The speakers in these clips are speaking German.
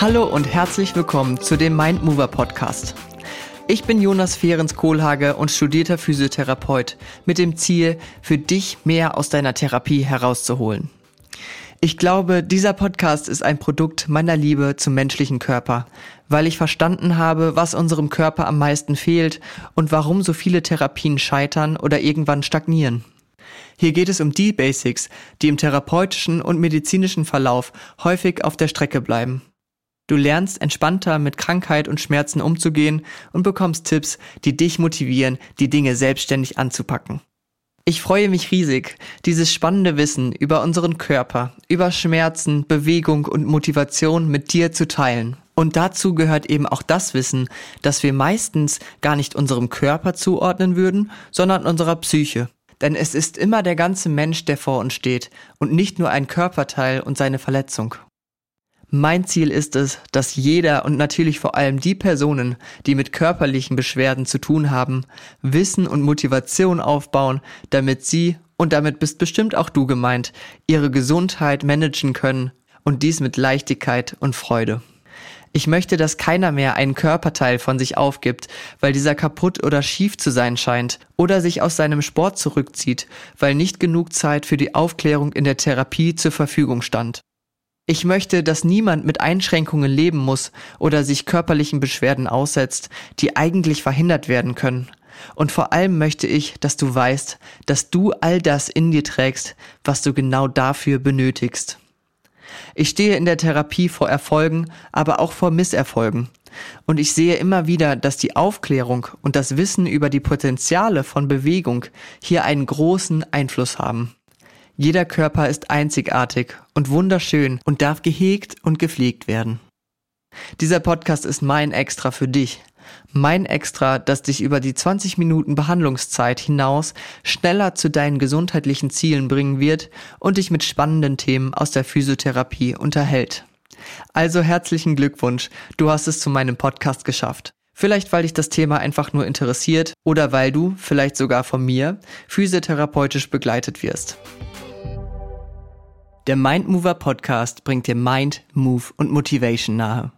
Hallo und herzlich willkommen zu dem Mindmover Podcast. Ich bin Jonas Fehrens Kohlhage und studierter Physiotherapeut mit dem Ziel, für dich mehr aus deiner Therapie herauszuholen. Ich glaube, dieser Podcast ist ein Produkt meiner Liebe zum menschlichen Körper, weil ich verstanden habe, was unserem Körper am meisten fehlt und warum so viele Therapien scheitern oder irgendwann stagnieren. Hier geht es um die Basics, die im therapeutischen und medizinischen Verlauf häufig auf der Strecke bleiben. Du lernst entspannter mit Krankheit und Schmerzen umzugehen und bekommst Tipps, die dich motivieren, die Dinge selbstständig anzupacken. Ich freue mich riesig, dieses spannende Wissen über unseren Körper, über Schmerzen, Bewegung und Motivation mit dir zu teilen. Und dazu gehört eben auch das Wissen, dass wir meistens gar nicht unserem Körper zuordnen würden, sondern unserer Psyche. Denn es ist immer der ganze Mensch, der vor uns steht und nicht nur ein Körperteil und seine Verletzung. Mein Ziel ist es, dass jeder und natürlich vor allem die Personen, die mit körperlichen Beschwerden zu tun haben, Wissen und Motivation aufbauen, damit sie, und damit bist bestimmt auch du gemeint, ihre Gesundheit managen können und dies mit Leichtigkeit und Freude. Ich möchte, dass keiner mehr einen Körperteil von sich aufgibt, weil dieser kaputt oder schief zu sein scheint, oder sich aus seinem Sport zurückzieht, weil nicht genug Zeit für die Aufklärung in der Therapie zur Verfügung stand. Ich möchte, dass niemand mit Einschränkungen leben muss oder sich körperlichen Beschwerden aussetzt, die eigentlich verhindert werden können. Und vor allem möchte ich, dass du weißt, dass du all das in dir trägst, was du genau dafür benötigst. Ich stehe in der Therapie vor Erfolgen, aber auch vor Misserfolgen. Und ich sehe immer wieder, dass die Aufklärung und das Wissen über die Potenziale von Bewegung hier einen großen Einfluss haben. Jeder Körper ist einzigartig und wunderschön und darf gehegt und gepflegt werden. Dieser Podcast ist mein Extra für dich. Mein Extra, das dich über die 20 Minuten Behandlungszeit hinaus schneller zu deinen gesundheitlichen Zielen bringen wird und dich mit spannenden Themen aus der Physiotherapie unterhält. Also herzlichen Glückwunsch, du hast es zu meinem Podcast geschafft. Vielleicht weil dich das Thema einfach nur interessiert oder weil du, vielleicht sogar von mir, physiotherapeutisch begleitet wirst. Der Mindmover Podcast bringt dir Mind, Move und Motivation nahe.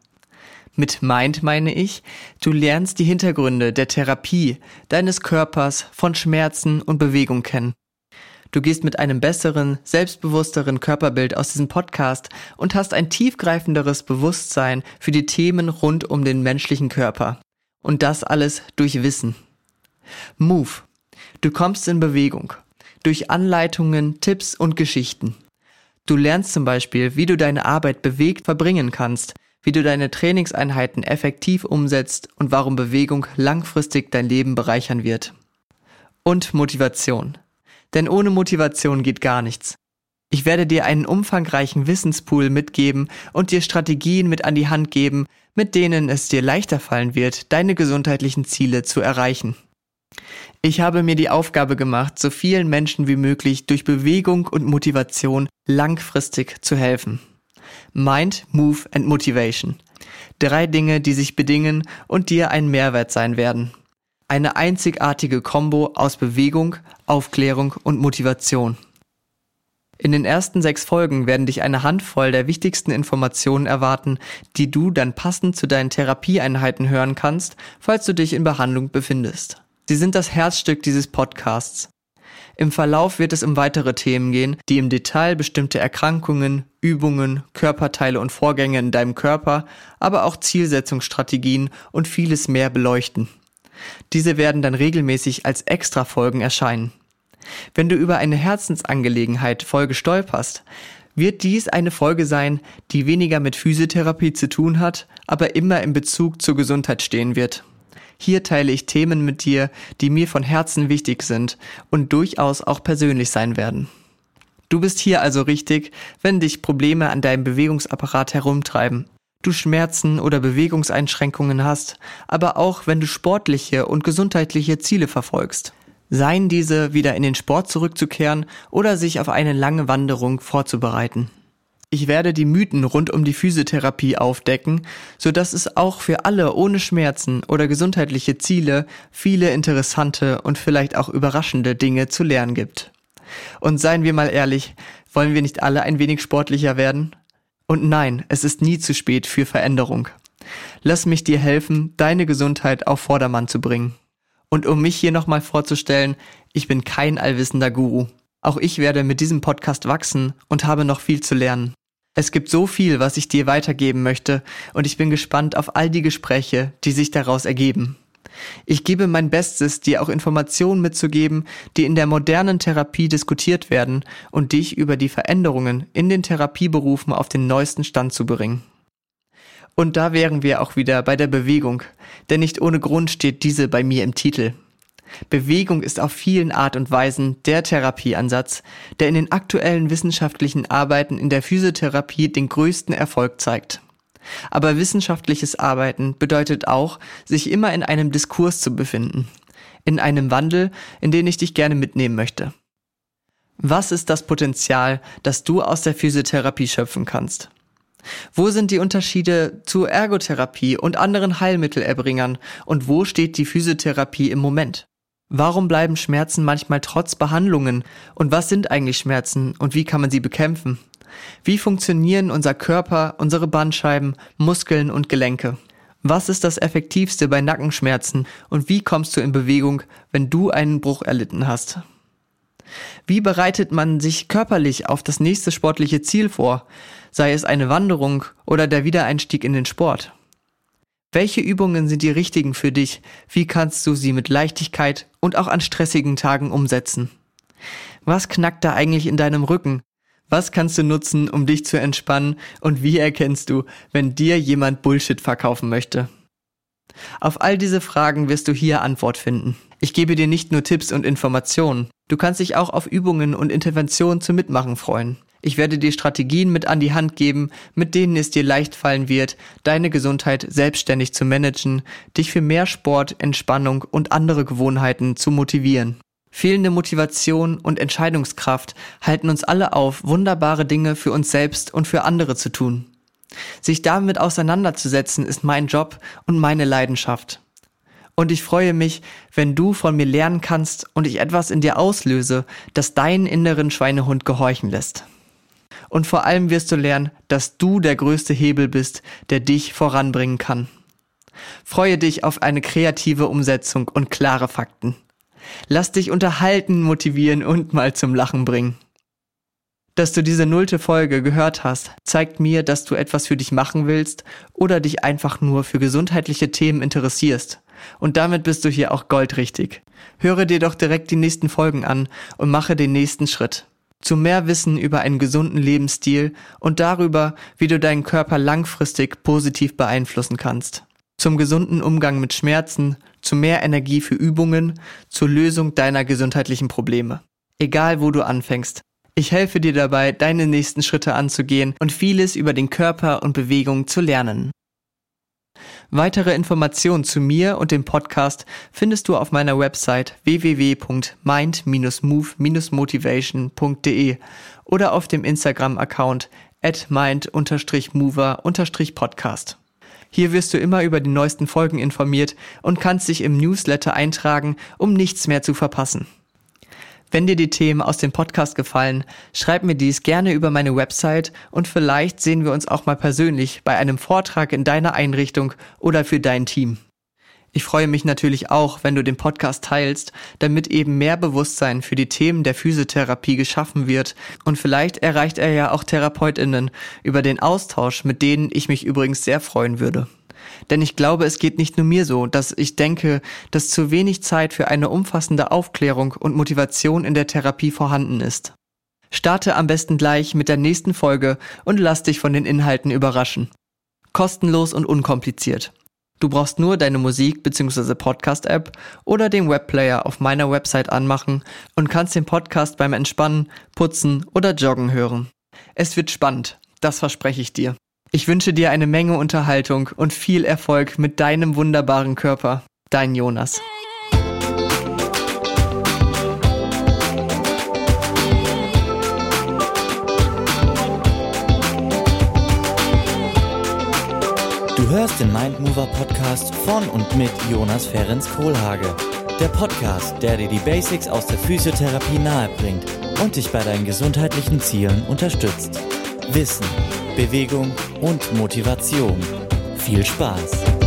Mit Mind meine ich, du lernst die Hintergründe der Therapie, deines Körpers, von Schmerzen und Bewegung kennen. Du gehst mit einem besseren, selbstbewussteren Körperbild aus diesem Podcast und hast ein tiefgreifenderes Bewusstsein für die Themen rund um den menschlichen Körper. Und das alles durch Wissen. Move. Du kommst in Bewegung. Durch Anleitungen, Tipps und Geschichten. Du lernst zum Beispiel, wie du deine Arbeit bewegt verbringen kannst, wie du deine Trainingseinheiten effektiv umsetzt und warum Bewegung langfristig dein Leben bereichern wird. Und Motivation. Denn ohne Motivation geht gar nichts. Ich werde dir einen umfangreichen Wissenspool mitgeben und dir Strategien mit an die Hand geben, mit denen es dir leichter fallen wird, deine gesundheitlichen Ziele zu erreichen. Ich habe mir die Aufgabe gemacht, so vielen Menschen wie möglich durch Bewegung und Motivation langfristig zu helfen. Mind, Move and Motivation. Drei Dinge, die sich bedingen und dir ein Mehrwert sein werden. Eine einzigartige Kombo aus Bewegung, Aufklärung und Motivation. In den ersten sechs Folgen werden dich eine Handvoll der wichtigsten Informationen erwarten, die du dann passend zu deinen Therapieeinheiten hören kannst, falls du dich in Behandlung befindest. Sie sind das Herzstück dieses Podcasts. Im Verlauf wird es um weitere Themen gehen, die im Detail bestimmte Erkrankungen, Übungen, Körperteile und Vorgänge in deinem Körper, aber auch Zielsetzungsstrategien und vieles mehr beleuchten. Diese werden dann regelmäßig als Extra-Folgen erscheinen. Wenn du über eine Herzensangelegenheit Folge stolperst, wird dies eine Folge sein, die weniger mit Physiotherapie zu tun hat, aber immer in Bezug zur Gesundheit stehen wird. Hier teile ich Themen mit dir, die mir von Herzen wichtig sind und durchaus auch persönlich sein werden. Du bist hier also richtig, wenn dich Probleme an deinem Bewegungsapparat herumtreiben. Du Schmerzen oder Bewegungseinschränkungen hast, aber auch wenn du sportliche und gesundheitliche Ziele verfolgst. Seien diese, wieder in den Sport zurückzukehren oder sich auf eine lange Wanderung vorzubereiten. Ich werde die Mythen rund um die Physiotherapie aufdecken, so dass es auch für alle ohne Schmerzen oder gesundheitliche Ziele viele interessante und vielleicht auch überraschende Dinge zu lernen gibt. Und seien wir mal ehrlich, wollen wir nicht alle ein wenig sportlicher werden? Und nein, es ist nie zu spät für Veränderung. Lass mich dir helfen, deine Gesundheit auf Vordermann zu bringen. Und um mich hier nochmal vorzustellen, ich bin kein allwissender Guru. Auch ich werde mit diesem Podcast wachsen und habe noch viel zu lernen. Es gibt so viel, was ich dir weitergeben möchte, und ich bin gespannt auf all die Gespräche, die sich daraus ergeben. Ich gebe mein Bestes, dir auch Informationen mitzugeben, die in der modernen Therapie diskutiert werden und dich über die Veränderungen in den Therapieberufen auf den neuesten Stand zu bringen. Und da wären wir auch wieder bei der Bewegung, denn nicht ohne Grund steht diese bei mir im Titel. Bewegung ist auf vielen Art und Weisen der Therapieansatz, der in den aktuellen wissenschaftlichen Arbeiten in der Physiotherapie den größten Erfolg zeigt. Aber wissenschaftliches Arbeiten bedeutet auch, sich immer in einem Diskurs zu befinden, in einem Wandel, in den ich dich gerne mitnehmen möchte. Was ist das Potenzial, das du aus der Physiotherapie schöpfen kannst? Wo sind die Unterschiede zur Ergotherapie und anderen Heilmittelerbringern und wo steht die Physiotherapie im Moment? Warum bleiben Schmerzen manchmal trotz Behandlungen? Und was sind eigentlich Schmerzen und wie kann man sie bekämpfen? Wie funktionieren unser Körper, unsere Bandscheiben, Muskeln und Gelenke? Was ist das Effektivste bei Nackenschmerzen und wie kommst du in Bewegung, wenn du einen Bruch erlitten hast? Wie bereitet man sich körperlich auf das nächste sportliche Ziel vor, sei es eine Wanderung oder der Wiedereinstieg in den Sport? Welche Übungen sind die richtigen für dich? Wie kannst du sie mit Leichtigkeit und auch an stressigen Tagen umsetzen? Was knackt da eigentlich in deinem Rücken? Was kannst du nutzen, um dich zu entspannen? Und wie erkennst du, wenn dir jemand Bullshit verkaufen möchte? Auf all diese Fragen wirst du hier Antwort finden. Ich gebe dir nicht nur Tipps und Informationen. Du kannst dich auch auf Übungen und Interventionen zum Mitmachen freuen. Ich werde dir Strategien mit an die Hand geben, mit denen es dir leicht fallen wird, deine Gesundheit selbstständig zu managen, dich für mehr Sport, Entspannung und andere Gewohnheiten zu motivieren. Fehlende Motivation und Entscheidungskraft halten uns alle auf, wunderbare Dinge für uns selbst und für andere zu tun. Sich damit auseinanderzusetzen ist mein Job und meine Leidenschaft. Und ich freue mich, wenn du von mir lernen kannst und ich etwas in dir auslöse, das deinen inneren Schweinehund gehorchen lässt. Und vor allem wirst du lernen, dass du der größte Hebel bist, der dich voranbringen kann. Freue dich auf eine kreative Umsetzung und klare Fakten. Lass dich unterhalten, motivieren und mal zum Lachen bringen. Dass du diese nullte Folge gehört hast, zeigt mir, dass du etwas für dich machen willst oder dich einfach nur für gesundheitliche Themen interessierst. Und damit bist du hier auch goldrichtig. Höre dir doch direkt die nächsten Folgen an und mache den nächsten Schritt zu mehr Wissen über einen gesunden Lebensstil und darüber, wie du deinen Körper langfristig positiv beeinflussen kannst. Zum gesunden Umgang mit Schmerzen, zu mehr Energie für Übungen, zur Lösung deiner gesundheitlichen Probleme. Egal wo du anfängst. Ich helfe dir dabei, deine nächsten Schritte anzugehen und vieles über den Körper und Bewegung zu lernen. Weitere Informationen zu mir und dem Podcast findest du auf meiner Website www.mind-move-motivation.de oder auf dem Instagram-Account at mind-mover-podcast. Hier wirst du immer über die neuesten Folgen informiert und kannst dich im Newsletter eintragen, um nichts mehr zu verpassen. Wenn dir die Themen aus dem Podcast gefallen, schreib mir dies gerne über meine Website und vielleicht sehen wir uns auch mal persönlich bei einem Vortrag in deiner Einrichtung oder für dein Team. Ich freue mich natürlich auch, wenn du den Podcast teilst, damit eben mehr Bewusstsein für die Themen der Physiotherapie geschaffen wird und vielleicht erreicht er ja auch Therapeutinnen über den Austausch, mit denen ich mich übrigens sehr freuen würde. Denn ich glaube, es geht nicht nur mir so, dass ich denke, dass zu wenig Zeit für eine umfassende Aufklärung und Motivation in der Therapie vorhanden ist. Starte am besten gleich mit der nächsten Folge und lass dich von den Inhalten überraschen. Kostenlos und unkompliziert. Du brauchst nur deine Musik- bzw. Podcast-App oder den Webplayer auf meiner Website anmachen und kannst den Podcast beim Entspannen, Putzen oder Joggen hören. Es wird spannend, das verspreche ich dir. Ich wünsche dir eine Menge Unterhaltung und viel Erfolg mit deinem wunderbaren Körper. Dein Jonas. Du hörst den Mindmover Podcast von und mit Jonas Ferens Kohlhage. Der Podcast, der dir die Basics aus der Physiotherapie nahebringt und dich bei deinen gesundheitlichen Zielen unterstützt. Wissen Bewegung und Motivation. Viel Spaß!